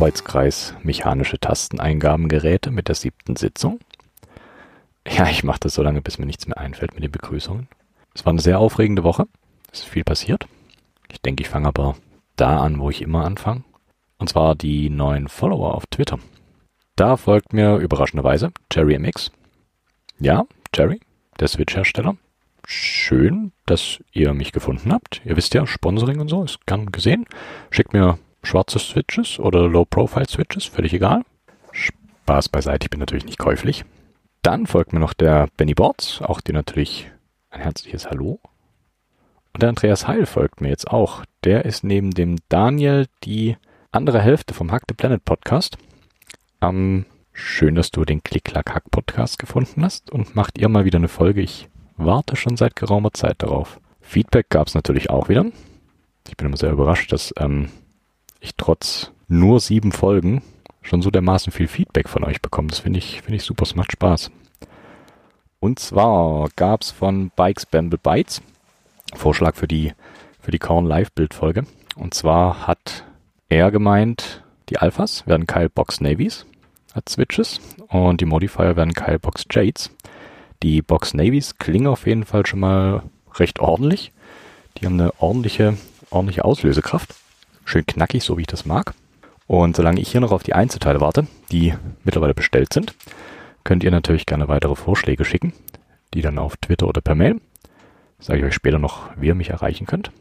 Arbeitskreis Mechanische Tasteneingabengeräte mit der siebten Sitzung. Ja, ich mache das so lange, bis mir nichts mehr einfällt mit den Begrüßungen. Es war eine sehr aufregende Woche. Es ist viel passiert. Ich denke, ich fange aber da an, wo ich immer anfange. Und zwar die neuen Follower auf Twitter. Da folgt mir überraschenderweise Jerry MX. Ja, Jerry, der Switch-Hersteller. Schön, dass ihr mich gefunden habt. Ihr wisst ja, Sponsoring und so ist gern gesehen. Schickt mir schwarze Switches oder Low-Profile-Switches, völlig egal. Spaß beiseite, ich bin natürlich nicht käuflich. Dann folgt mir noch der Benny Boards, auch dir natürlich ein herzliches Hallo. Und der Andreas Heil folgt mir jetzt auch. Der ist neben dem Daniel die andere Hälfte vom Hack the Planet Podcast. Ähm, schön, dass du den Klick-Klack-Hack-Podcast gefunden hast und macht ihr mal wieder eine Folge. Ich warte schon seit geraumer Zeit darauf. Feedback gab es natürlich auch wieder. Ich bin immer sehr überrascht, dass ähm, ich trotz nur sieben Folgen schon so dermaßen viel Feedback von euch bekomme. Das finde ich, finde ich super, es macht Spaß. Und zwar gab es von Bikes Bamble Bytes Vorschlag für die, für die Korn Live Bildfolge. Und zwar hat er gemeint, die Alphas werden Kyle Box Navies als Switches und die Modifier werden Kyle Box Jades. Die Box Navies klingen auf jeden Fall schon mal recht ordentlich. Die haben eine ordentliche, ordentliche Auslösekraft. Schön knackig, so wie ich das mag. Und solange ich hier noch auf die Einzelteile warte, die mittlerweile bestellt sind, könnt ihr natürlich gerne weitere Vorschläge schicken, die dann auf Twitter oder per Mail. Sage ich euch später noch, wie ihr mich erreichen könnt.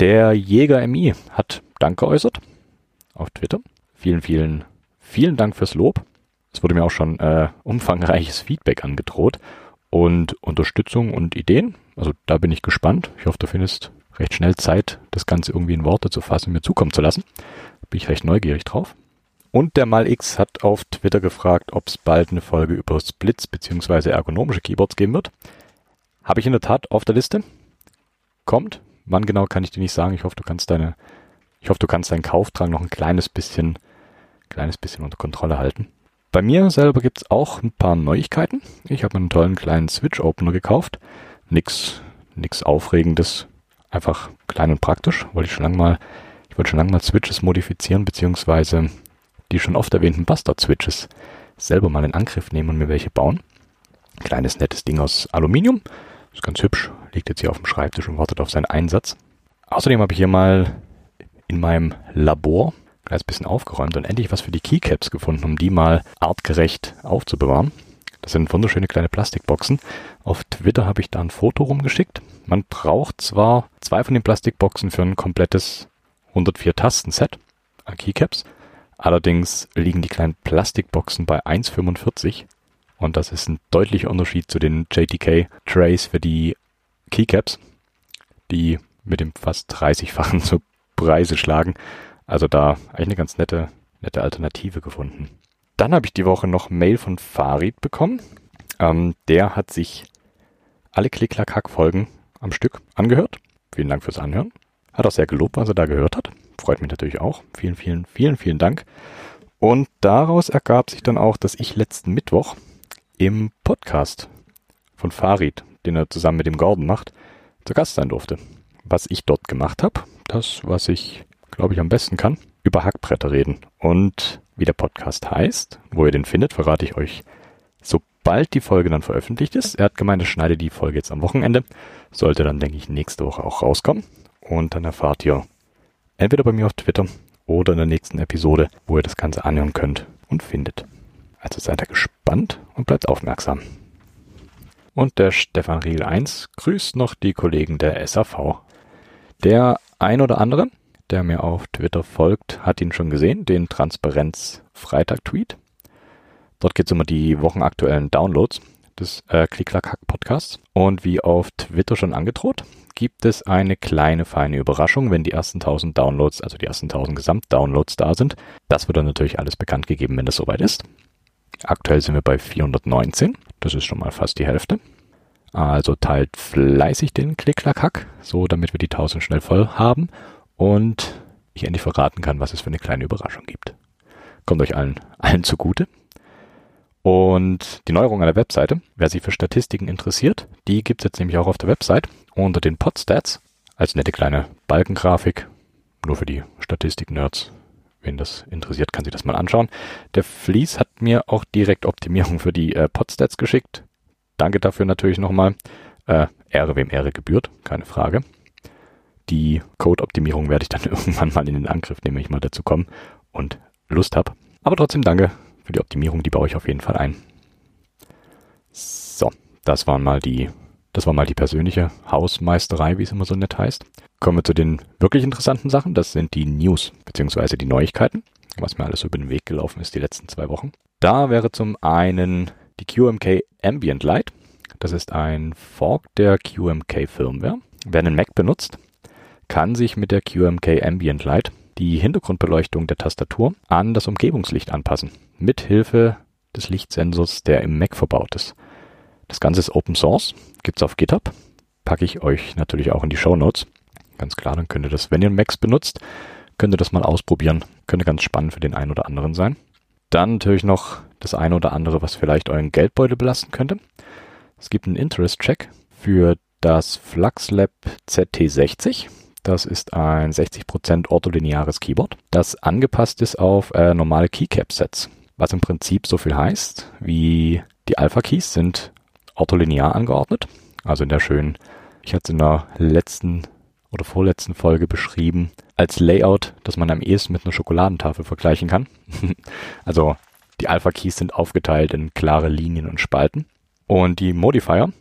Der Jäger MI hat Dank geäußert auf Twitter. Vielen, vielen, vielen Dank fürs Lob. Es wurde mir auch schon äh, umfangreiches Feedback angedroht und Unterstützung und Ideen. Also da bin ich gespannt. Ich hoffe, du findest recht schnell Zeit, das Ganze irgendwie in Worte zu fassen mir zukommen zu lassen. Bin ich recht neugierig drauf. Und der Mal X hat auf Twitter gefragt, ob es bald eine Folge über Splits bzw. ergonomische Keyboards geben wird. Habe ich in der Tat auf der Liste. Kommt. Wann genau kann ich dir nicht sagen. Ich hoffe, du kannst deine, ich hoffe, du kannst deinen Kaufdrang noch ein kleines bisschen, kleines bisschen unter Kontrolle halten. Bei mir selber gibt es auch ein paar Neuigkeiten. Ich habe einen tollen kleinen Switch Opener gekauft. Nix, nix Aufregendes. Einfach klein und praktisch. Wollte ich schon lange mal, ich wollte schon lange mal Switches modifizieren, beziehungsweise die schon oft erwähnten Bastard-Switches selber mal in Angriff nehmen und mir welche bauen. Kleines nettes Ding aus Aluminium. Ist ganz hübsch. Liegt jetzt hier auf dem Schreibtisch und wartet auf seinen Einsatz. Außerdem habe ich hier mal in meinem Labor ein kleines bisschen aufgeräumt und endlich was für die Keycaps gefunden, um die mal artgerecht aufzubewahren. Das sind wunderschöne kleine Plastikboxen. Auf Twitter habe ich da ein Foto rumgeschickt. Man braucht zwar zwei von den Plastikboxen für ein komplettes 104 Tasten-Set an Keycaps, Allerdings liegen die kleinen Plastikboxen bei 1,45 und das ist ein deutlicher Unterschied zu den JTK Trays für die Keycaps, die mit dem fast 30-fachen zu Preise schlagen. Also da eigentlich eine ganz nette, nette Alternative gefunden. Dann habe ich die Woche noch Mail von Farid bekommen. Ähm, der hat sich alle Klick-Klack-Hack-Folgen am Stück angehört. Vielen Dank fürs Anhören. Hat auch sehr gelobt, was er da gehört hat. Freut mich natürlich auch. Vielen, vielen, vielen, vielen Dank. Und daraus ergab sich dann auch, dass ich letzten Mittwoch im Podcast von Farid, den er zusammen mit dem Gordon macht, zu Gast sein durfte. Was ich dort gemacht habe, das, was ich, glaube ich, am besten kann, über Hackbretter reden. Und wie der Podcast heißt, wo ihr den findet, verrate ich euch, sobald die Folge dann veröffentlicht ist. Er hat gemeint, er schneide die Folge jetzt am Wochenende. Sollte dann, denke ich, nächste Woche auch rauskommen. Und dann erfahrt ihr entweder bei mir auf Twitter oder in der nächsten Episode, wo ihr das Ganze anhören könnt und findet. Also seid ihr gespannt und bleibt aufmerksam. Und der Stefan Riegel 1 grüßt noch die Kollegen der SAV. Der ein oder andere, der mir auf Twitter folgt, hat ihn schon gesehen, den Transparenz-Freitag-Tweet. Dort geht es um die wochenaktuellen Downloads des äh, Klick-Klack-Podcasts. Und wie auf Twitter schon angedroht, gibt es eine kleine feine Überraschung, wenn die ersten 1000 Downloads, also die ersten 1000 Gesamtdownloads da sind. Das wird dann natürlich alles bekannt gegeben, wenn das soweit ist. Aktuell sind wir bei 419. Das ist schon mal fast die Hälfte. Also teilt fleißig den Klick-Klack-Hack, so damit wir die 1000 schnell voll haben und ich endlich verraten kann, was es für eine kleine Überraschung gibt. Kommt euch allen, allen zugute. Und die Neuerung an der Webseite, wer sich für Statistiken interessiert, die gibt es jetzt nämlich auch auf der Website unter den Podstats als nette kleine Balkengrafik. nur für die Statistik-Nerds. Wen das interessiert, kann sich das mal anschauen. Der Fleece hat mir auch direkt Optimierung für die äh, Podstats geschickt. Danke dafür natürlich nochmal. Äh, Ehre wem Ehre gebührt, keine Frage. Die Code-Optimierung werde ich dann irgendwann mal in den Angriff nehmen, wenn ich mal dazu komme und Lust habe. Aber trotzdem danke für die Optimierung, die baue ich auf jeden Fall ein. So, das waren mal die, das war mal die persönliche Hausmeisterei, wie es immer so nett heißt. Kommen wir zu den wirklich interessanten Sachen. Das sind die News beziehungsweise die Neuigkeiten, was mir alles über den Weg gelaufen ist die letzten zwei Wochen. Da wäre zum einen die QMK Ambient Light. Das ist ein Fork der QMK Firmware. Wer einen Mac benutzt, kann sich mit der QMK Ambient Light die Hintergrundbeleuchtung der Tastatur an das Umgebungslicht anpassen. Mit Hilfe des Lichtsensors, der im Mac verbaut ist. Das Ganze ist Open Source, gibt's auf GitHub. Packe ich euch natürlich auch in die Show Notes. Ganz klar, dann könnt ihr das, wenn ihr Macs benutzt, könnt ihr das mal ausprobieren. Könnte ganz spannend für den einen oder anderen sein. Dann natürlich noch das eine oder andere, was vielleicht euren Geldbeutel belasten könnte. Es gibt einen Interest-Check für das FluxLab ZT60. Das ist ein 60% ortholineares Keyboard, das angepasst ist auf äh, normale Keycap-Sets. Was im Prinzip so viel heißt, wie die Alpha-Keys sind ortholinear angeordnet. Also in der schönen, ich hatte es in der letzten oder vorletzten Folge beschrieben, als Layout, das man am ehesten mit einer Schokoladentafel vergleichen kann. also die Alpha-Keys sind aufgeteilt in klare Linien und Spalten. Und die Modifier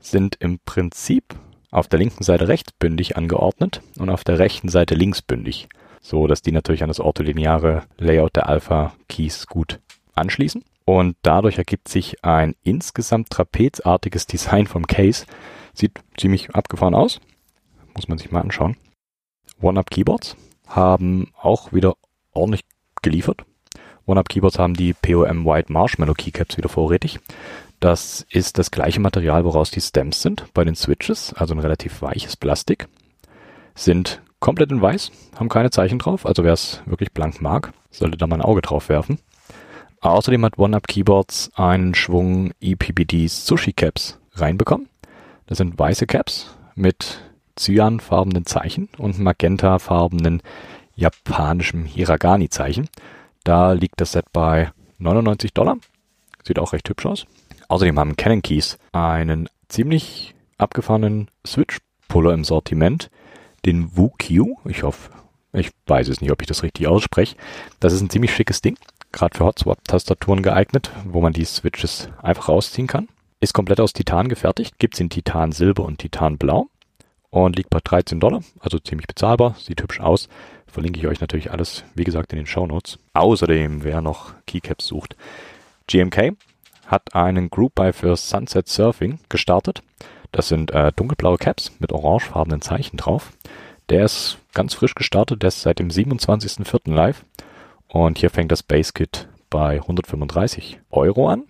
sind im Prinzip auf der linken Seite rechtsbündig angeordnet und auf der rechten Seite linksbündig, so dass die natürlich an das ortholineare Layout der Alpha-Keys gut anschließen. Und dadurch ergibt sich ein insgesamt trapezartiges Design vom Case. Sieht ziemlich abgefahren aus. Muss man sich mal anschauen. One-Up Keyboards haben auch wieder ordentlich geliefert. One-Up Keyboards haben die POM White Marshmallow Keycaps wieder vorrätig. Das ist das gleiche Material, woraus die Stems sind bei den Switches, also ein relativ weiches Plastik. Sind komplett in weiß, haben keine Zeichen drauf, also wer es wirklich blank mag, sollte da mal ein Auge drauf werfen. Außerdem hat OneUp Keyboards einen Schwung EPBD Sushi Caps reinbekommen. Das sind weiße Caps mit cyanfarbenen Zeichen und magentafarbenen japanischem Hiragani-Zeichen. Da liegt das Set bei 99 Dollar. Sieht auch recht hübsch aus. Außerdem haben Canon Keys einen ziemlich abgefahrenen Switch-Puller im Sortiment, den WooQ. Ich hoffe, ich weiß es nicht, ob ich das richtig ausspreche. Das ist ein ziemlich schickes Ding, gerade für Hotswap-Tastaturen geeignet, wo man die Switches einfach rausziehen kann. Ist komplett aus Titan gefertigt, gibt's in Titan Silber und Titan Blau und liegt bei 13 Dollar, also ziemlich bezahlbar, sieht hübsch aus. Verlinke ich euch natürlich alles, wie gesagt, in den Show Notes. Außerdem, wer noch Keycaps sucht, GMK hat einen Group Buy für Sunset Surfing gestartet. Das sind äh, dunkelblaue Caps mit orangefarbenen Zeichen drauf. Der ist ganz frisch gestartet, der ist seit dem 27.04. live. Und hier fängt das Base Kit bei 135 Euro an.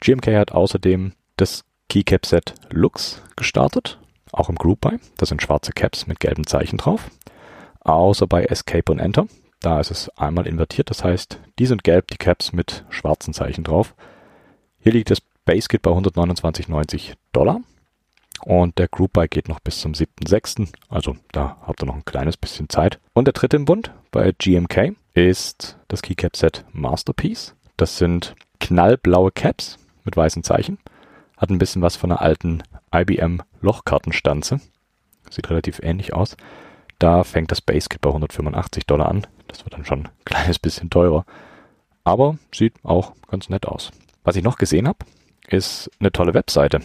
GMK hat außerdem das Keycap Set Lux gestartet, auch im Group Buy. Das sind schwarze Caps mit gelben Zeichen drauf. Außer bei Escape und Enter. Da ist es einmal invertiert, das heißt, die sind gelb, die Caps mit schwarzen Zeichen drauf. Hier liegt das Base Kit bei 129,90 Dollar. Und der Group Buy geht noch bis zum 7.6. Also da habt ihr noch ein kleines bisschen Zeit. Und der dritte im Bund bei GMK ist das Keycap Set Masterpiece. Das sind knallblaue Caps mit weißen Zeichen. Hat ein bisschen was von einer alten IBM Lochkartenstanze. Sieht relativ ähnlich aus. Da fängt das Base Kit bei 185 Dollar an. Das wird dann schon ein kleines bisschen teurer. Aber sieht auch ganz nett aus. Was ich noch gesehen habe, ist eine tolle Webseite,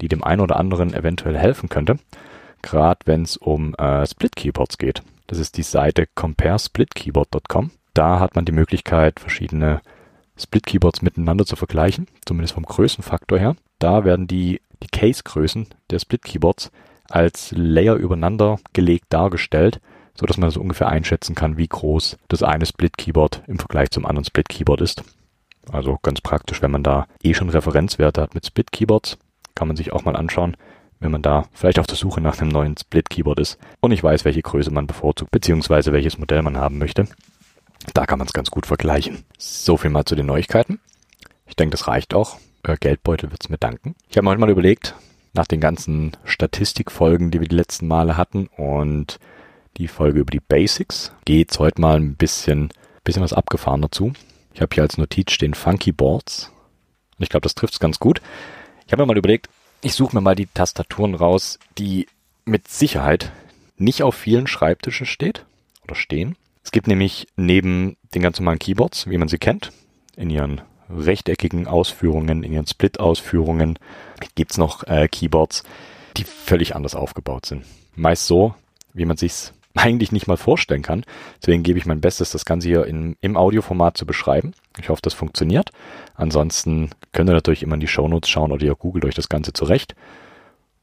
die dem einen oder anderen eventuell helfen könnte. Gerade wenn es um äh, Split Keyboards geht. Das ist die Seite comparesplitkeyboard.com. Da hat man die Möglichkeit, verschiedene Split Keyboards miteinander zu vergleichen, zumindest vom Größenfaktor her. Da werden die, die Case-Größen der Split Keyboards als Layer übereinander gelegt dargestellt so dass man so ungefähr einschätzen kann, wie groß das eine Split-Keyboard im Vergleich zum anderen Split-Keyboard ist. Also ganz praktisch, wenn man da eh schon Referenzwerte hat mit Split-Keyboards, kann man sich auch mal anschauen, wenn man da vielleicht auf der Suche nach einem neuen Split-Keyboard ist und ich weiß, welche Größe man bevorzugt, beziehungsweise welches Modell man haben möchte. Da kann man es ganz gut vergleichen. So viel mal zu den Neuigkeiten. Ich denke, das reicht auch. Äh, Geldbeutel wird's mir danken. Ich habe mir heute mal überlegt, nach den ganzen Statistikfolgen, die wir die letzten Male hatten und die Folge über die Basics. Geht's heute mal ein bisschen, bisschen was abgefahrener zu. Ich habe hier als Notiz stehen Funky Boards. Und ich glaube, das trifft's ganz gut. Ich habe mir mal überlegt, ich suche mir mal die Tastaturen raus, die mit Sicherheit nicht auf vielen Schreibtischen steht oder stehen. Es gibt nämlich neben den ganz normalen Keyboards, wie man sie kennt, in ihren rechteckigen Ausführungen, in ihren Split-Ausführungen, gibt's noch äh, Keyboards, die völlig anders aufgebaut sind. Meist so, wie man sich's eigentlich nicht mal vorstellen kann. Deswegen gebe ich mein Bestes, das Ganze hier in, im Audioformat zu beschreiben. Ich hoffe, das funktioniert. Ansonsten könnt ihr natürlich immer in die Shownotes schauen oder ihr googelt euch das Ganze zurecht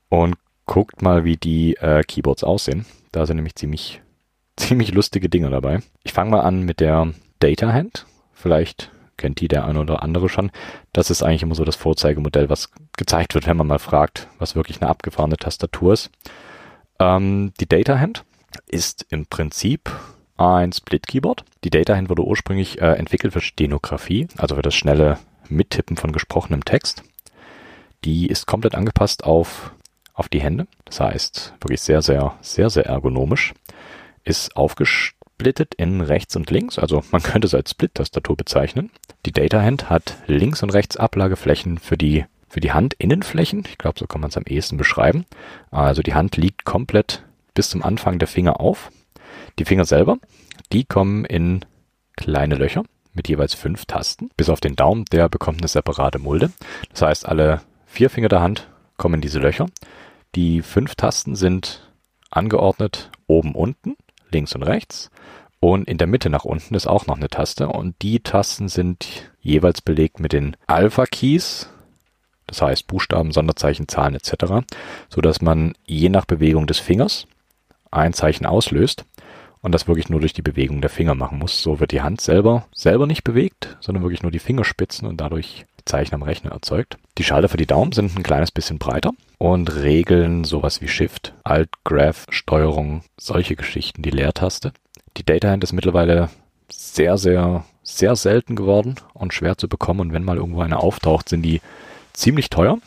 und guckt mal, wie die äh, Keyboards aussehen. Da sind nämlich ziemlich, ziemlich lustige Dinge dabei. Ich fange mal an mit der Data Hand. Vielleicht kennt die der eine oder andere schon. Das ist eigentlich immer so das Vorzeigemodell, was gezeigt wird, wenn man mal fragt, was wirklich eine abgefahrene Tastatur ist. Ähm, die Data Hand ist im Prinzip ein Split-Keyboard. Die Data Hand wurde ursprünglich äh, entwickelt für Stenografie, also für das schnelle Mittippen von gesprochenem Text. Die ist komplett angepasst auf, auf die Hände. Das heißt, wirklich sehr, sehr, sehr, sehr ergonomisch. Ist aufgesplittet in rechts und links. Also man könnte es als Split-Tastatur bezeichnen. Die Data Hand hat links und rechts Ablageflächen für die, für die Handinnenflächen. Ich glaube, so kann man es am ehesten beschreiben. Also die Hand liegt komplett bis zum Anfang der Finger auf. Die Finger selber, die kommen in kleine Löcher mit jeweils fünf Tasten. Bis auf den Daumen, der bekommt eine separate Mulde. Das heißt, alle vier Finger der Hand kommen in diese Löcher. Die fünf Tasten sind angeordnet oben, unten, links und rechts. Und in der Mitte nach unten ist auch noch eine Taste. Und die Tasten sind jeweils belegt mit den Alpha-Keys. Das heißt Buchstaben, Sonderzeichen, Zahlen etc. So dass man je nach Bewegung des Fingers ein Zeichen auslöst und das wirklich nur durch die Bewegung der Finger machen muss. So wird die Hand selber selber nicht bewegt, sondern wirklich nur die Fingerspitzen und dadurch Zeichen am Rechner erzeugt. Die Schalter für die Daumen sind ein kleines bisschen breiter und regeln sowas wie Shift, Alt, Graph, Steuerung, solche Geschichten, die Leertaste. Die Data Hand ist mittlerweile sehr, sehr, sehr selten geworden und schwer zu bekommen und wenn mal irgendwo eine auftaucht, sind die ziemlich teuer.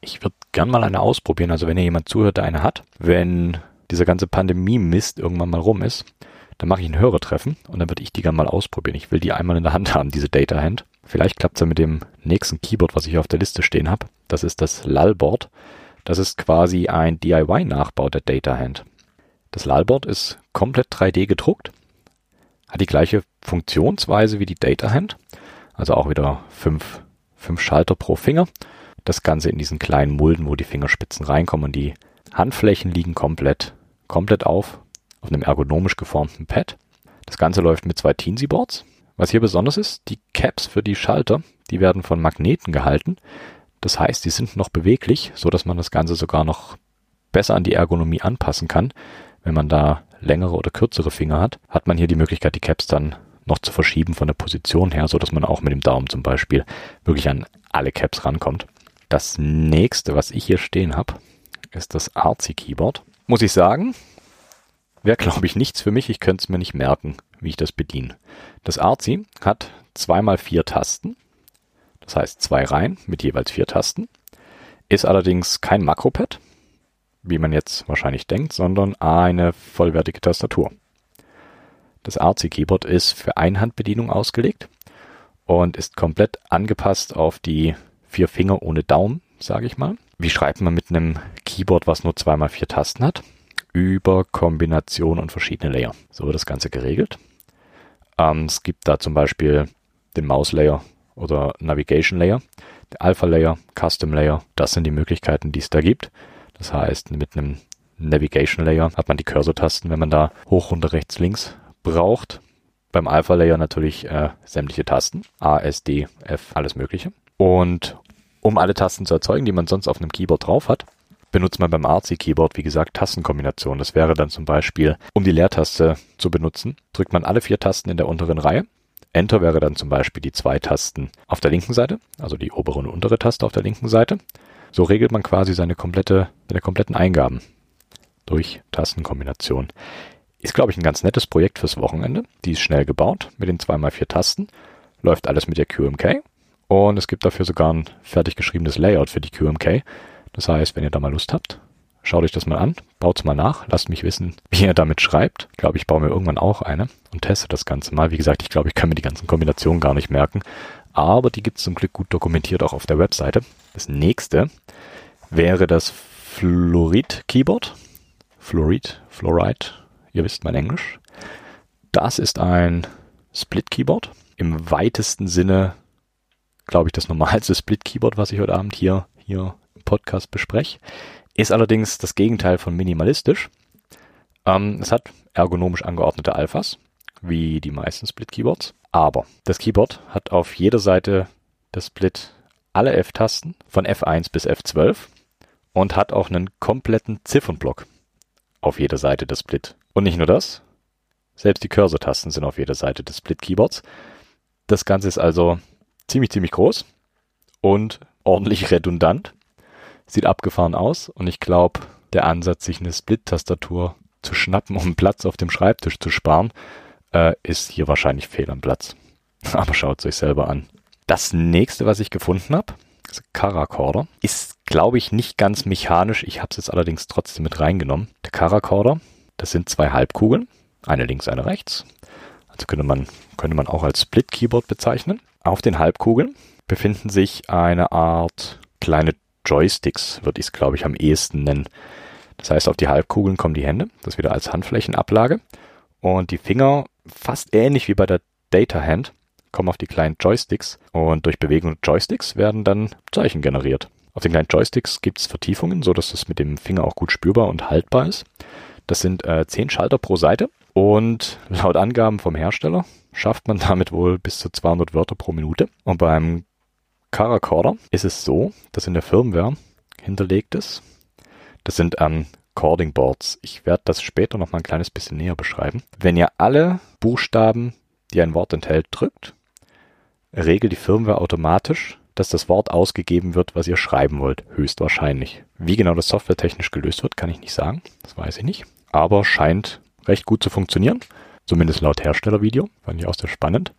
Ich würde gern mal eine ausprobieren, also wenn hier jemand zuhört, der eine hat. Wenn dieser ganze Pandemie-Mist irgendwann mal rum ist, dann mache ich ein Hörertreffen und dann würde ich die gerne mal ausprobieren. Ich will die einmal in der Hand haben, diese Data Hand. Vielleicht klappt es ja mit dem nächsten Keyboard, was ich auf der Liste stehen habe. Das ist das Lulboard. Das ist quasi ein DIY-Nachbau der Data Hand. Das Lulboard ist komplett 3D gedruckt, hat die gleiche Funktionsweise wie die Data Hand, also auch wieder fünf, fünf Schalter pro Finger. Das Ganze in diesen kleinen Mulden, wo die Fingerspitzen reinkommen und die Handflächen liegen komplett komplett auf, auf einem ergonomisch geformten Pad. Das Ganze läuft mit zwei Teensy-Boards. Was hier besonders ist, die Caps für die Schalter, die werden von Magneten gehalten. Das heißt, die sind noch beweglich, so dass man das Ganze sogar noch besser an die Ergonomie anpassen kann. Wenn man da längere oder kürzere Finger hat, hat man hier die Möglichkeit, die Caps dann noch zu verschieben von der Position her, so dass man auch mit dem Daumen zum Beispiel wirklich an alle Caps rankommt. Das nächste, was ich hier stehen habe, ist das Artsy Keyboard muss ich sagen, wäre, glaube ich, nichts für mich. Ich könnte es mir nicht merken, wie ich das bediene. Das Artsy hat zweimal vier Tasten. Das heißt zwei Reihen mit jeweils vier Tasten. Ist allerdings kein Makropad, wie man jetzt wahrscheinlich denkt, sondern eine vollwertige Tastatur. Das Artsy Keyboard ist für Einhandbedienung ausgelegt und ist komplett angepasst auf die vier Finger ohne Daumen, sage ich mal. Wie schreibt man mit einem Keyboard, was nur zweimal vier Tasten hat? Über Kombination und verschiedene Layer. So wird das Ganze geregelt. Ähm, es gibt da zum Beispiel den Mouse Layer oder Navigation Layer, der Alpha Layer, Custom Layer. Das sind die Möglichkeiten, die es da gibt. Das heißt, mit einem Navigation Layer hat man die Cursor-Tasten, wenn man da hoch, runter, rechts, links braucht. Beim Alpha Layer natürlich äh, sämtliche Tasten. A, S, D, F, alles Mögliche. Und um alle Tasten zu erzeugen, die man sonst auf einem Keyboard drauf hat, benutzt man beim Artsy Keyboard, wie gesagt, Tastenkombinationen. Das wäre dann zum Beispiel, um die Leertaste zu benutzen, drückt man alle vier Tasten in der unteren Reihe. Enter wäre dann zum Beispiel die zwei Tasten auf der linken Seite, also die obere und untere Taste auf der linken Seite. So regelt man quasi seine komplette, seine kompletten Eingaben durch Tastenkombination. Ist, glaube ich, ein ganz nettes Projekt fürs Wochenende. Die ist schnell gebaut mit den 2x4 Tasten. Läuft alles mit der QMK. Und es gibt dafür sogar ein fertig geschriebenes Layout für die QMK. Das heißt, wenn ihr da mal Lust habt, Schaut euch das mal an, baut's mal nach, lasst mich wissen, wie ihr damit schreibt. Ich glaube, ich baue mir irgendwann auch eine und teste das Ganze mal. Wie gesagt, ich glaube, ich kann mir die ganzen Kombinationen gar nicht merken, aber die gibt's zum Glück gut dokumentiert auch auf der Webseite. Das nächste wäre das Fluorid Keyboard. Fluorid, Fluoride, ihr wisst mein Englisch. Das ist ein Split Keyboard. Im weitesten Sinne, glaube ich, das normalste Split Keyboard, was ich heute Abend hier, hier im Podcast bespreche. Ist allerdings das Gegenteil von minimalistisch. Ähm, es hat ergonomisch angeordnete Alphas, wie die meisten Split-Keyboards. Aber das Keyboard hat auf jeder Seite des Split alle F-Tasten von F1 bis F12 und hat auch einen kompletten Ziffernblock auf jeder Seite des Split. Und nicht nur das, selbst die Cursor-Tasten sind auf jeder Seite des Split-Keyboards. Das Ganze ist also ziemlich, ziemlich groß und ordentlich redundant. Sieht abgefahren aus und ich glaube, der Ansatz, sich eine Split-Tastatur zu schnappen, um Platz auf dem Schreibtisch zu sparen, äh, ist hier wahrscheinlich fehl am Platz. Aber schaut es euch selber an. Das nächste, was ich gefunden habe, ist Caracorder. Ist, glaube ich, nicht ganz mechanisch. Ich habe es jetzt allerdings trotzdem mit reingenommen. Der Caracorder, das sind zwei Halbkugeln. Eine links, eine rechts. Also könnte man, könnte man auch als Split-Keyboard bezeichnen. Auf den Halbkugeln befinden sich eine Art kleine Joysticks, würde ich es, glaube ich, am ehesten nennen. Das heißt, auf die Halbkugeln kommen die Hände, das wieder als Handflächenablage. Und die Finger, fast ähnlich wie bei der Data Hand, kommen auf die kleinen Joysticks und durch Bewegung Joysticks werden dann Zeichen generiert. Auf den kleinen Joysticks gibt es Vertiefungen, so dass das mit dem Finger auch gut spürbar und haltbar ist. Das sind äh, 10 Schalter pro Seite und laut Angaben vom Hersteller schafft man damit wohl bis zu 200 Wörter pro Minute. Und beim Caracorder ist es so, dass in der Firmware hinterlegt ist. Das sind ähm, Cording Boards. Ich werde das später noch mal ein kleines bisschen näher beschreiben. Wenn ihr alle Buchstaben, die ein Wort enthält, drückt, regelt die Firmware automatisch, dass das Wort ausgegeben wird, was ihr schreiben wollt. Höchstwahrscheinlich. Wie genau das softwaretechnisch gelöst wird, kann ich nicht sagen. Das weiß ich nicht. Aber scheint recht gut zu funktionieren. Zumindest laut Herstellervideo. Fand ich auch sehr spannend.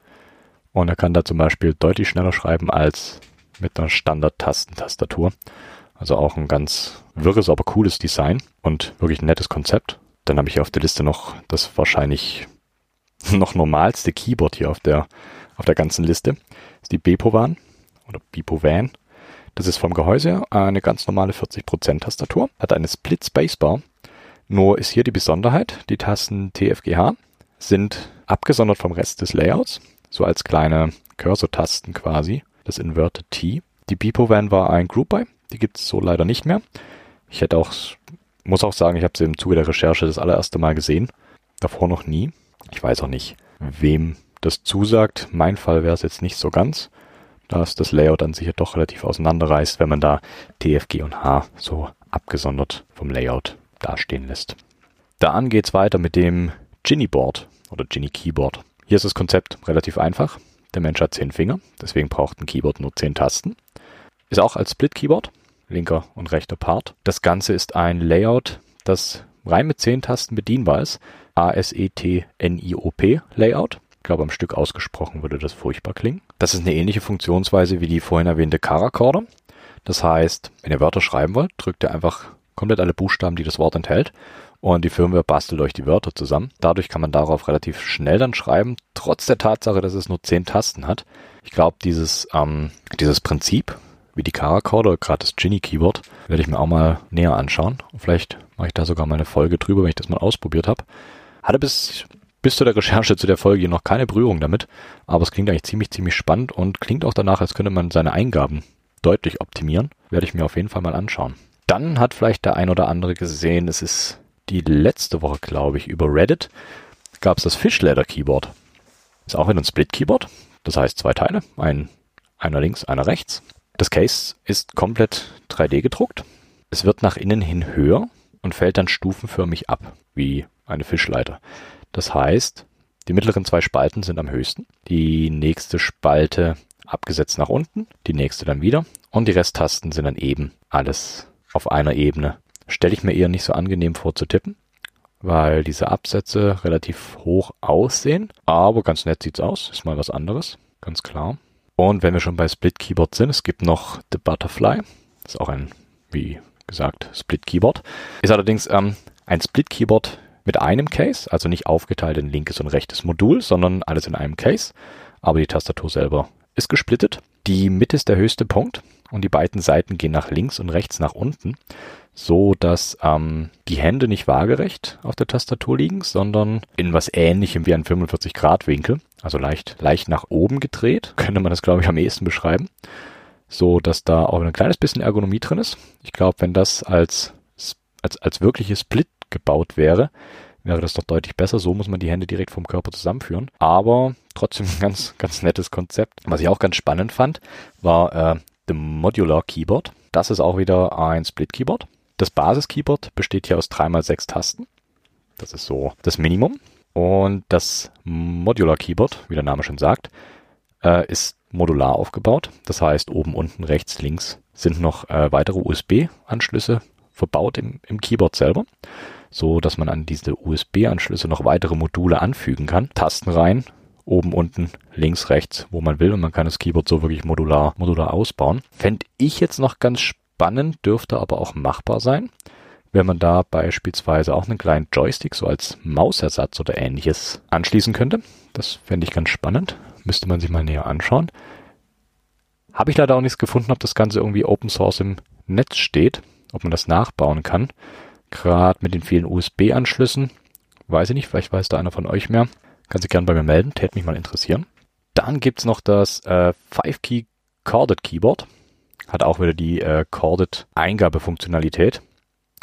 Und er kann da zum Beispiel deutlich schneller schreiben als mit einer Standard-Tastentastatur. Also auch ein ganz wirres, aber cooles Design und wirklich ein nettes Konzept. Dann habe ich hier auf der Liste noch das wahrscheinlich noch normalste Keyboard hier auf der, auf der ganzen Liste. Das ist die Bepovan oder Bepovan. Das ist vom Gehäuse eine ganz normale 40% Tastatur, hat eine Split Spacebar. Nur ist hier die Besonderheit, die Tasten TFGH sind abgesondert vom Rest des Layouts so als kleine Cursor-Tasten quasi, das Inverted T. Die Beepo-Van war ein Group By, die gibt es so leider nicht mehr. Ich hätte auch, muss auch sagen, ich habe sie im Zuge der Recherche das allererste Mal gesehen, davor noch nie. Ich weiß auch nicht, wem das zusagt. Mein Fall wäre es jetzt nicht so ganz, da es das Layout an sich ja doch relativ auseinanderreißt, wenn man da TFG und H so abgesondert vom Layout dastehen lässt. Dann geht's weiter mit dem Ginny Board oder Ginny Keyboard. Hier ist das Konzept relativ einfach. Der Mensch hat zehn Finger, deswegen braucht ein Keyboard nur zehn Tasten. Ist auch als Split-Keyboard, linker und rechter Part. Das Ganze ist ein Layout, das rein mit zehn Tasten bedienbar ist. A-S-E-T-N-I-O-P Layout. Ich glaube, am Stück ausgesprochen würde das furchtbar klingen. Das ist eine ähnliche Funktionsweise wie die vorhin erwähnte Caracorder. Das heißt, wenn ihr Wörter schreiben wollt, drückt ihr einfach komplett alle Buchstaben, die das Wort enthält und die Firmware bastelt euch die Wörter zusammen. Dadurch kann man darauf relativ schnell dann schreiben, trotz der Tatsache, dass es nur zehn Tasten hat. Ich glaube, dieses, ähm, dieses Prinzip, wie die Caracord oder gerade das Ginny Keyboard, werde ich mir auch mal näher anschauen. Und vielleicht mache ich da sogar mal eine Folge drüber, wenn ich das mal ausprobiert habe. Hatte bis, bis zu der Recherche zu der Folge noch keine Berührung damit, aber es klingt eigentlich ziemlich, ziemlich spannend und klingt auch danach, als könnte man seine Eingaben deutlich optimieren. Werde ich mir auf jeden Fall mal anschauen. Dann hat vielleicht der ein oder andere gesehen, es ist die letzte Woche, glaube ich, über Reddit gab es das Fishladder Keyboard. Ist auch wieder ein Split Keyboard. Das heißt zwei Teile. Ein, einer links, einer rechts. Das Case ist komplett 3D gedruckt. Es wird nach innen hin höher und fällt dann stufenförmig ab, wie eine Fischleiter. Das heißt, die mittleren zwei Spalten sind am höchsten. Die nächste Spalte abgesetzt nach unten, die nächste dann wieder und die Resttasten sind dann eben alles auf einer Ebene Stelle ich mir eher nicht so angenehm vor zu tippen, weil diese Absätze relativ hoch aussehen. Aber ganz nett sieht's aus. Ist mal was anderes. Ganz klar. Und wenn wir schon bei Split Keyboard sind, es gibt noch The Butterfly. Ist auch ein, wie gesagt Split Keyboard. Ist allerdings ähm, ein Split Keyboard mit einem Case, also nicht aufgeteilt in linkes und rechtes Modul, sondern alles in einem Case. Aber die Tastatur selber ist gesplittet. Die Mitte ist der höchste Punkt und die beiden Seiten gehen nach links und rechts nach unten, so dass ähm, die Hände nicht waagerecht auf der Tastatur liegen, sondern in was ähnlichem wie ein 45 Grad Winkel, also leicht, leicht nach oben gedreht, könnte man das glaube ich am ehesten beschreiben, so dass da auch ein kleines bisschen Ergonomie drin ist. Ich glaube, wenn das als, als, als wirkliches Split gebaut wäre, wäre das doch deutlich besser. So muss man die Hände direkt vom Körper zusammenführen. Aber trotzdem ein ganz, ganz nettes Konzept. Was ich auch ganz spannend fand, war äh, The Modular Keyboard. Das ist auch wieder ein Split Keyboard. Das Basis-Keyboard besteht hier aus 3x6 Tasten. Das ist so das Minimum. Und das Modular Keyboard, wie der Name schon sagt, äh, ist modular aufgebaut. Das heißt, oben, unten, rechts, links sind noch äh, weitere USB-Anschlüsse verbaut im, im Keyboard selber, so dass man an diese USB-Anschlüsse noch weitere Module anfügen kann. Tasten rein, oben, unten, links, rechts, wo man will und man kann das Keyboard so wirklich modular, modular ausbauen. Fände ich jetzt noch ganz spannend, dürfte aber auch machbar sein, wenn man da beispielsweise auch einen kleinen Joystick so als Mausersatz oder ähnliches anschließen könnte. Das fände ich ganz spannend. Müsste man sich mal näher anschauen. Habe ich leider auch nichts gefunden, ob das Ganze irgendwie Open Source im Netz steht, ob man das nachbauen kann. Gerade mit den vielen USB-Anschlüssen. Weiß ich nicht, vielleicht weiß da einer von euch mehr. Kann sich gerne bei mir melden, täte mich mal interessieren. Dann gibt's noch das äh, 5-Key Corded Keyboard. Hat auch wieder die äh, Corded Eingabefunktionalität.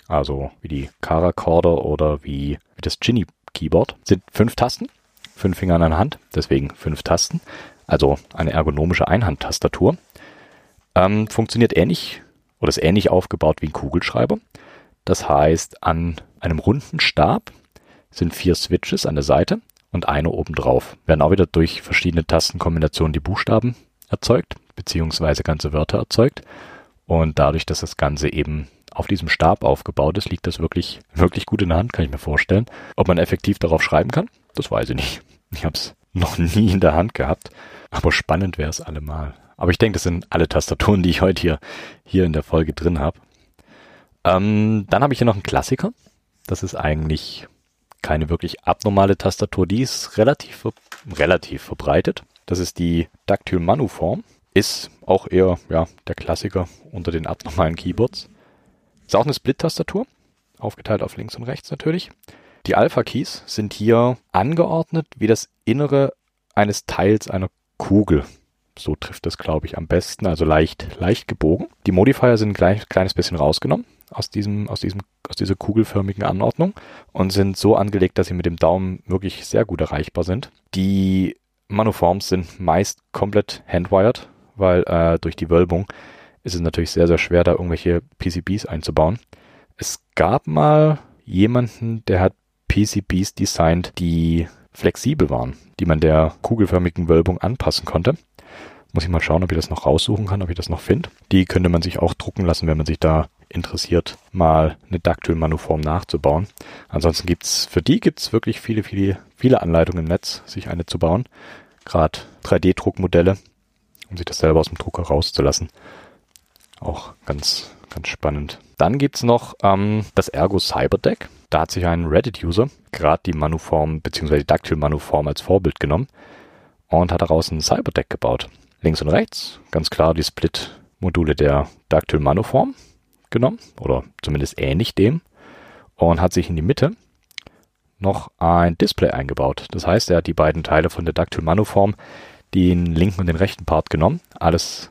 Also wie die Cara Corder oder wie, wie das Ginny Keyboard. Sind fünf Tasten, fünf Finger an einer Hand, deswegen fünf Tasten. Also eine ergonomische Einhandtastatur. Ähm, funktioniert ähnlich oder ist ähnlich aufgebaut wie ein Kugelschreiber. Das heißt, an einem runden Stab sind vier Switches an der Seite und eine obendrauf. Werden auch wieder durch verschiedene Tastenkombinationen die Buchstaben erzeugt, beziehungsweise ganze Wörter erzeugt. Und dadurch, dass das Ganze eben auf diesem Stab aufgebaut ist, liegt das wirklich, wirklich gut in der Hand, kann ich mir vorstellen. Ob man effektiv darauf schreiben kann, das weiß ich nicht. Ich habe es noch nie in der Hand gehabt, aber spannend wäre es allemal. Aber ich denke, das sind alle Tastaturen, die ich heute hier, hier in der Folge drin habe. Ähm, dann habe ich hier noch einen Klassiker. Das ist eigentlich keine wirklich abnormale Tastatur. Die ist relativ, relativ verbreitet. Das ist die Dactyl Manuform. Ist auch eher ja, der Klassiker unter den abnormalen Keyboards. Ist auch eine Split-Tastatur. Aufgeteilt auf links und rechts natürlich. Die Alpha-Keys sind hier angeordnet wie das Innere eines Teils einer Kugel. So trifft es, glaube ich, am besten. Also leicht, leicht gebogen. Die Modifier sind ein klein, kleines bisschen rausgenommen aus diesem, aus diesem, aus dieser kugelförmigen Anordnung und sind so angelegt, dass sie mit dem Daumen wirklich sehr gut erreichbar sind. Die Manuforms sind meist komplett handwired, weil äh, durch die Wölbung ist es natürlich sehr, sehr schwer, da irgendwelche PCBs einzubauen. Es gab mal jemanden, der hat PCBs designt, die flexibel waren, die man der kugelförmigen Wölbung anpassen konnte. Muss ich mal schauen, ob ich das noch raussuchen kann, ob ich das noch finde. Die könnte man sich auch drucken lassen, wenn man sich da interessiert, mal eine Dactyl-Manuform nachzubauen. Ansonsten gibt's für die gibt's wirklich viele, viele, viele Anleitungen im Netz, sich eine zu bauen. Gerade 3D-Druckmodelle, um sich das selber aus dem Drucker rauszulassen. Auch ganz, ganz spannend. Dann gibt's noch ähm, das Ergo Cyberdeck. Da hat sich ein Reddit-User gerade die Manuform bzw. die Dactyl-Manuform als Vorbild genommen und hat daraus ein Cyberdeck gebaut. Links und rechts ganz klar die Split-Module der Dactyl-Manuform genommen oder zumindest ähnlich dem und hat sich in die Mitte noch ein Display eingebaut. Das heißt, er hat die beiden Teile von der Dactyl Manuform, den linken und den rechten Part genommen, alles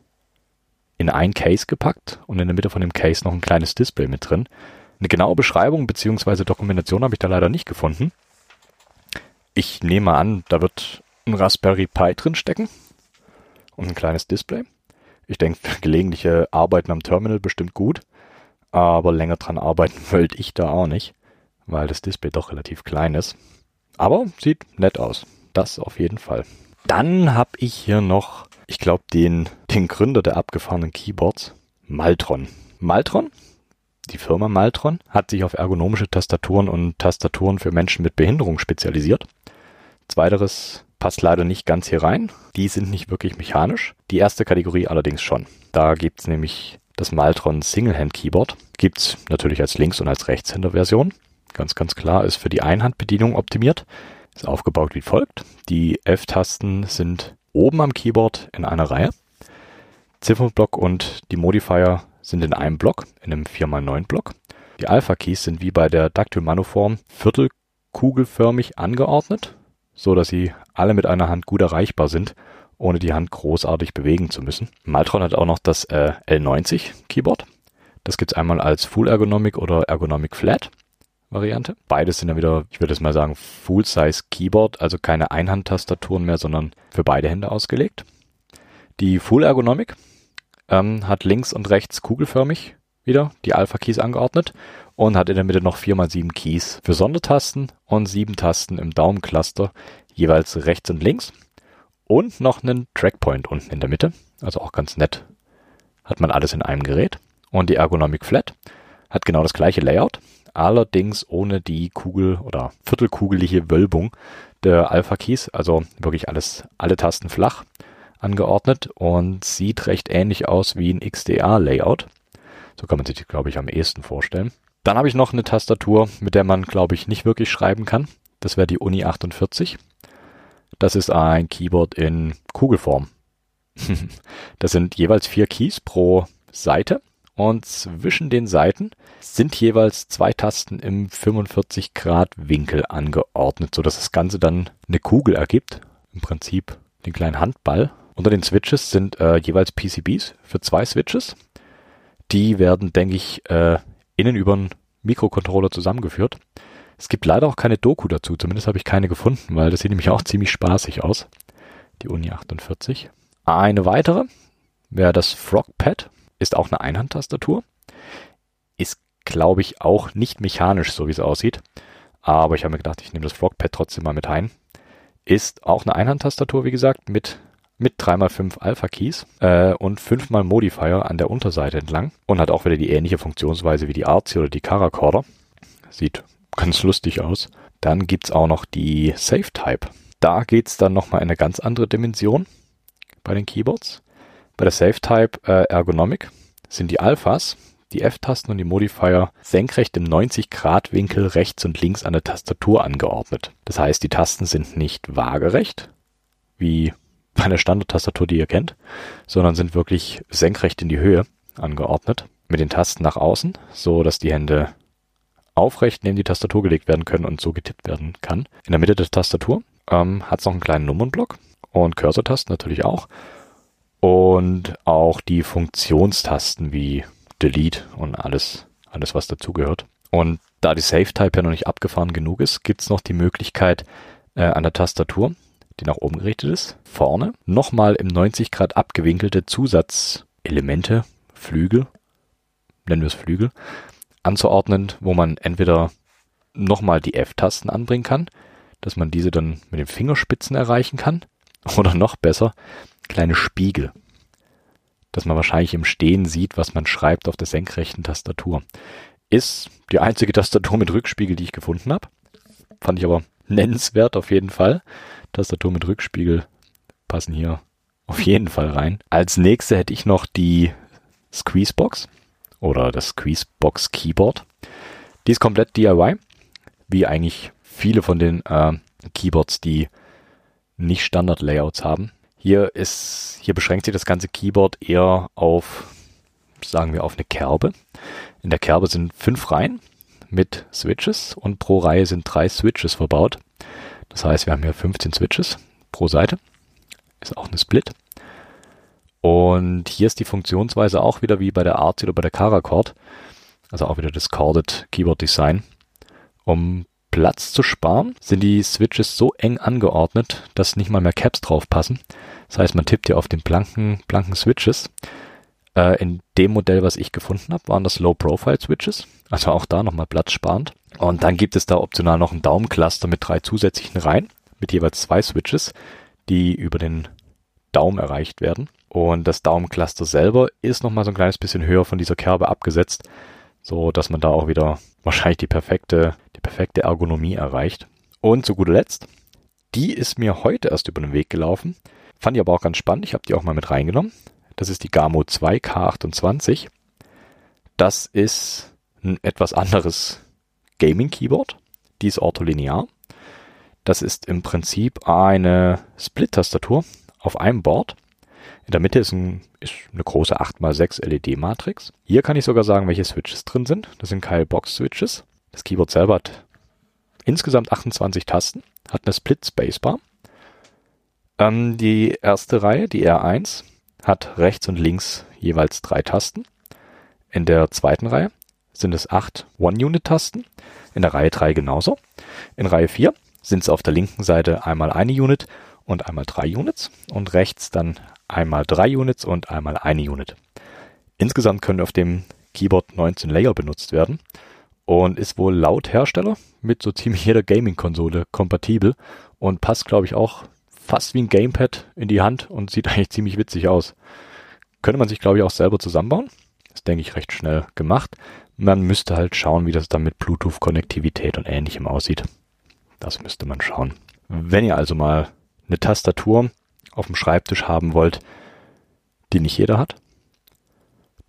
in ein Case gepackt und in der Mitte von dem Case noch ein kleines Display mit drin. Eine genaue Beschreibung bzw. Dokumentation habe ich da leider nicht gefunden. Ich nehme an, da wird ein Raspberry Pi drin stecken und ein kleines Display. Ich denke, gelegentliche Arbeiten am Terminal bestimmt gut aber länger dran arbeiten wollte ich da auch nicht, weil das Display doch relativ klein ist. Aber sieht nett aus. Das auf jeden Fall. Dann habe ich hier noch, ich glaube, den, den Gründer der abgefahrenen Keyboards, Maltron. Maltron, die Firma Maltron, hat sich auf ergonomische Tastaturen und Tastaturen für Menschen mit Behinderung spezialisiert. Zweiteres passt leider nicht ganz hier rein. Die sind nicht wirklich mechanisch. Die erste Kategorie allerdings schon. Da gibt's nämlich Das Maltron Single-Hand Keyboard gibt's natürlich als Links- und als Rechtshänder-Version. Ganz, ganz klar, ist für die Einhandbedienung optimiert. Ist aufgebaut wie folgt. Die F-Tasten sind oben am Keyboard in einer Reihe. Ziffernblock und die Modifier sind in einem Block, in einem 4x9 Block. Die Alpha-Keys sind wie bei der Dactyl Manoform viertelkugelförmig angeordnet, so dass sie alle mit einer Hand gut erreichbar sind, ohne die Hand großartig bewegen zu müssen. Maltron hat auch noch das äh, L90 Keyboard. Das gibt's einmal als Full Ergonomic oder Ergonomic Flat. Variante. Beides sind dann wieder, ich würde es mal sagen, Full-Size Keyboard, also keine Einhandtastaturen mehr, sondern für beide Hände ausgelegt. Die Full Ergonomic ähm, hat links und rechts kugelförmig wieder die Alpha-Keys angeordnet und hat in der Mitte noch 4x7 Keys für Sondertasten und 7 Tasten im Daumencluster, jeweils rechts und links. Und noch einen Trackpoint unten in der Mitte, also auch ganz nett. Hat man alles in einem Gerät. Und die Ergonomic Flat hat genau das gleiche Layout, allerdings ohne die Kugel- oder viertelkugelige Wölbung der Alpha Keys, also wirklich alles, alle Tasten flach angeordnet und sieht recht ähnlich aus wie ein XDA-Layout. So kann man sich, glaube ich, am ehesten vorstellen. Dann habe ich noch eine Tastatur, mit der man, glaube ich, nicht wirklich schreiben kann. Das wäre die Uni 48. Das ist ein Keyboard in Kugelform. das sind jeweils vier Keys pro Seite und zwischen den Seiten sind jeweils zwei Tasten im 45 Grad Winkel angeordnet, so dass das Ganze dann eine Kugel ergibt. Im Prinzip den kleinen Handball. Unter den Switches sind äh, jeweils PCBs für zwei Switches. Die werden, denke ich, äh, innen über einen Mikrocontroller zusammengeführt. Es gibt leider auch keine Doku dazu, zumindest habe ich keine gefunden, weil das sieht nämlich auch ziemlich spaßig aus. Die Uni 48. Eine weitere wäre das Frogpad. Ist auch eine Einhandtastatur. Ist, glaube ich, auch nicht mechanisch, so wie es aussieht. Aber ich habe mir gedacht, ich nehme das Frogpad trotzdem mal mit ein. Ist auch eine Einhandtastatur, wie gesagt, mit mit 3x5 Alpha Keys äh, und 5x Modifier an der Unterseite entlang und hat auch wieder die ähnliche Funktionsweise wie die Artsy oder die Caracorder. Sieht ganz lustig aus. Dann gibt's auch noch die Safe Type. Da geht's dann nochmal in eine ganz andere Dimension bei den Keyboards. Bei der SafeType äh, Ergonomic sind die Alphas, die F-Tasten und die Modifier senkrecht im 90-Grad-Winkel rechts und links an der Tastatur angeordnet. Das heißt, die Tasten sind nicht waagerecht, wie bei einer Standardtastatur, die ihr kennt, sondern sind wirklich senkrecht in die Höhe angeordnet, mit den Tasten nach außen, so dass die Hände aufrecht neben die Tastatur gelegt werden können und so getippt werden kann. In der Mitte der Tastatur ähm, hat es noch einen kleinen Nummernblock und Cursor-Tasten natürlich auch und auch die Funktionstasten wie Delete und alles, alles was dazugehört. Und da die Save-Type ja noch nicht abgefahren genug ist, gibt's noch die Möglichkeit äh, an der Tastatur, die nach oben gerichtet ist, vorne nochmal im 90 Grad abgewinkelte Zusatzelemente, Flügel, nennen wir es Flügel, anzuordnen, wo man entweder nochmal die F-Tasten anbringen kann, dass man diese dann mit den Fingerspitzen erreichen kann, oder noch besser, kleine Spiegel, dass man wahrscheinlich im Stehen sieht, was man schreibt auf der senkrechten Tastatur. Ist die einzige Tastatur mit Rückspiegel, die ich gefunden habe. Fand ich aber nennenswert auf jeden Fall. Tastatur mit Rückspiegel passen hier auf jeden Fall rein. Als nächste hätte ich noch die Squeezebox oder das Squeezebox Keyboard. Die ist komplett DIY, wie eigentlich viele von den äh, Keyboards, die nicht Standard-Layouts haben. Hier ist, hier beschränkt sich das ganze Keyboard eher auf, sagen wir, auf eine Kerbe. In der Kerbe sind fünf Reihen mit Switches und pro Reihe sind drei Switches verbaut. Das heißt, wir haben hier 15 Switches pro Seite. Ist auch eine Split. Und hier ist die Funktionsweise auch wieder wie bei der Artsy oder bei der Caracord. Also auch wieder das Corded Keyboard Design. Um Platz zu sparen, sind die Switches so eng angeordnet, dass nicht mal mehr Caps drauf passen. Das heißt, man tippt hier auf den blanken, blanken Switches. Äh, in dem Modell, was ich gefunden habe, waren das Low-Profile-Switches. Also auch da nochmal platzsparend. Und dann gibt es da optional noch ein Daumencluster mit drei zusätzlichen Reihen, mit jeweils zwei Switches, die über den Daumen erreicht werden. Und das Daumencluster selber ist nochmal so ein kleines bisschen höher von dieser Kerbe abgesetzt, so dass man da auch wieder wahrscheinlich die perfekte, die perfekte Ergonomie erreicht. Und zu guter Letzt, die ist mir heute erst über den Weg gelaufen. Fand ich aber auch ganz spannend. Ich habe die auch mal mit reingenommen. Das ist die Gamo 2 K28. Das ist ein etwas anderes Gaming-Keyboard. Die ist ortholinear. Das ist im Prinzip eine Split-Tastatur auf einem Board. In der Mitte ist, ein, ist eine große 8x6 LED-Matrix. Hier kann ich sogar sagen, welche Switches drin sind. Das sind keine Box-Switches. Das Keyboard selber hat insgesamt 28 Tasten, hat eine Split-Spacebar. Ähm, die erste Reihe, die R1, hat rechts und links jeweils drei Tasten. In der zweiten Reihe sind es acht One-Unit-Tasten. In der Reihe 3 genauso. In Reihe 4 sind es auf der linken Seite einmal eine Unit und einmal drei Units und rechts dann einmal drei Units und einmal eine Unit. Insgesamt können auf dem Keyboard 19 Layer benutzt werden und ist wohl laut Hersteller mit so ziemlich jeder Gaming-Konsole kompatibel und passt, glaube ich, auch fast wie ein Gamepad in die Hand und sieht eigentlich ziemlich witzig aus. Könnte man sich, glaube ich, auch selber zusammenbauen. Ist, denke ich, recht schnell gemacht. Man müsste halt schauen, wie das dann mit Bluetooth-Konnektivität und ähnlichem aussieht. Das müsste man schauen. Wenn ihr also mal eine Tastatur auf dem Schreibtisch haben wollt, die nicht jeder hat,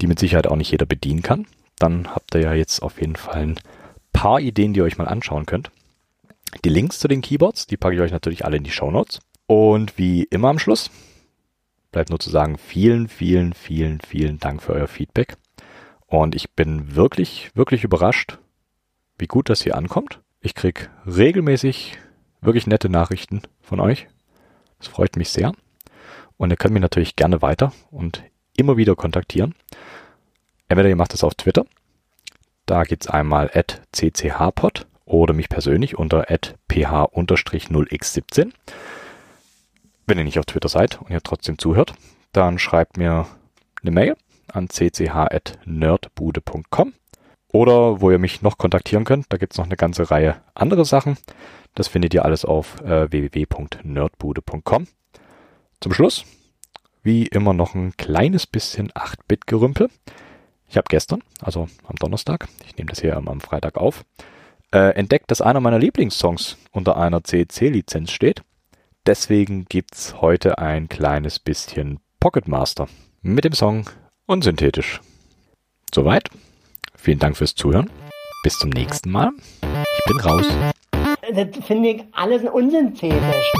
die mit Sicherheit auch nicht jeder bedienen kann, dann habt ihr ja jetzt auf jeden Fall ein paar Ideen, die ihr euch mal anschauen könnt. Die Links zu den Keyboards, die packe ich euch natürlich alle in die Show Notes. Und wie immer am Schluss bleibt nur zu sagen, vielen, vielen, vielen, vielen Dank für euer Feedback. Und ich bin wirklich, wirklich überrascht, wie gut das hier ankommt. Ich krieg regelmäßig wirklich nette Nachrichten von euch. Das freut mich sehr. Und ihr könnt mich natürlich gerne weiter und immer wieder kontaktieren. Entweder ihr macht das auf Twitter. Da gibt's einmal at cchpod oder mich persönlich unter at ph-0x17. Wenn ihr nicht auf Twitter seid und ihr trotzdem zuhört, dann schreibt mir eine Mail an cch.nerdbude.com oder wo ihr mich noch kontaktieren könnt. Da gibt's noch eine ganze Reihe andere Sachen. Das findet ihr alles auf äh, www.nerdbude.com. Zum Schluss, wie immer, noch ein kleines bisschen 8-Bit-Gerümpel. Ich habe gestern, also am Donnerstag, ich nehme das hier am Freitag auf, äh, entdeckt, dass einer meiner Lieblingssongs unter einer CC-Lizenz steht. Deswegen gibt's heute ein kleines bisschen Pocket Master mit dem Song Unsynthetisch. Soweit. Vielen Dank fürs Zuhören. Bis zum nächsten Mal. Ich bin raus. Das finde ich alles unsynthetisch.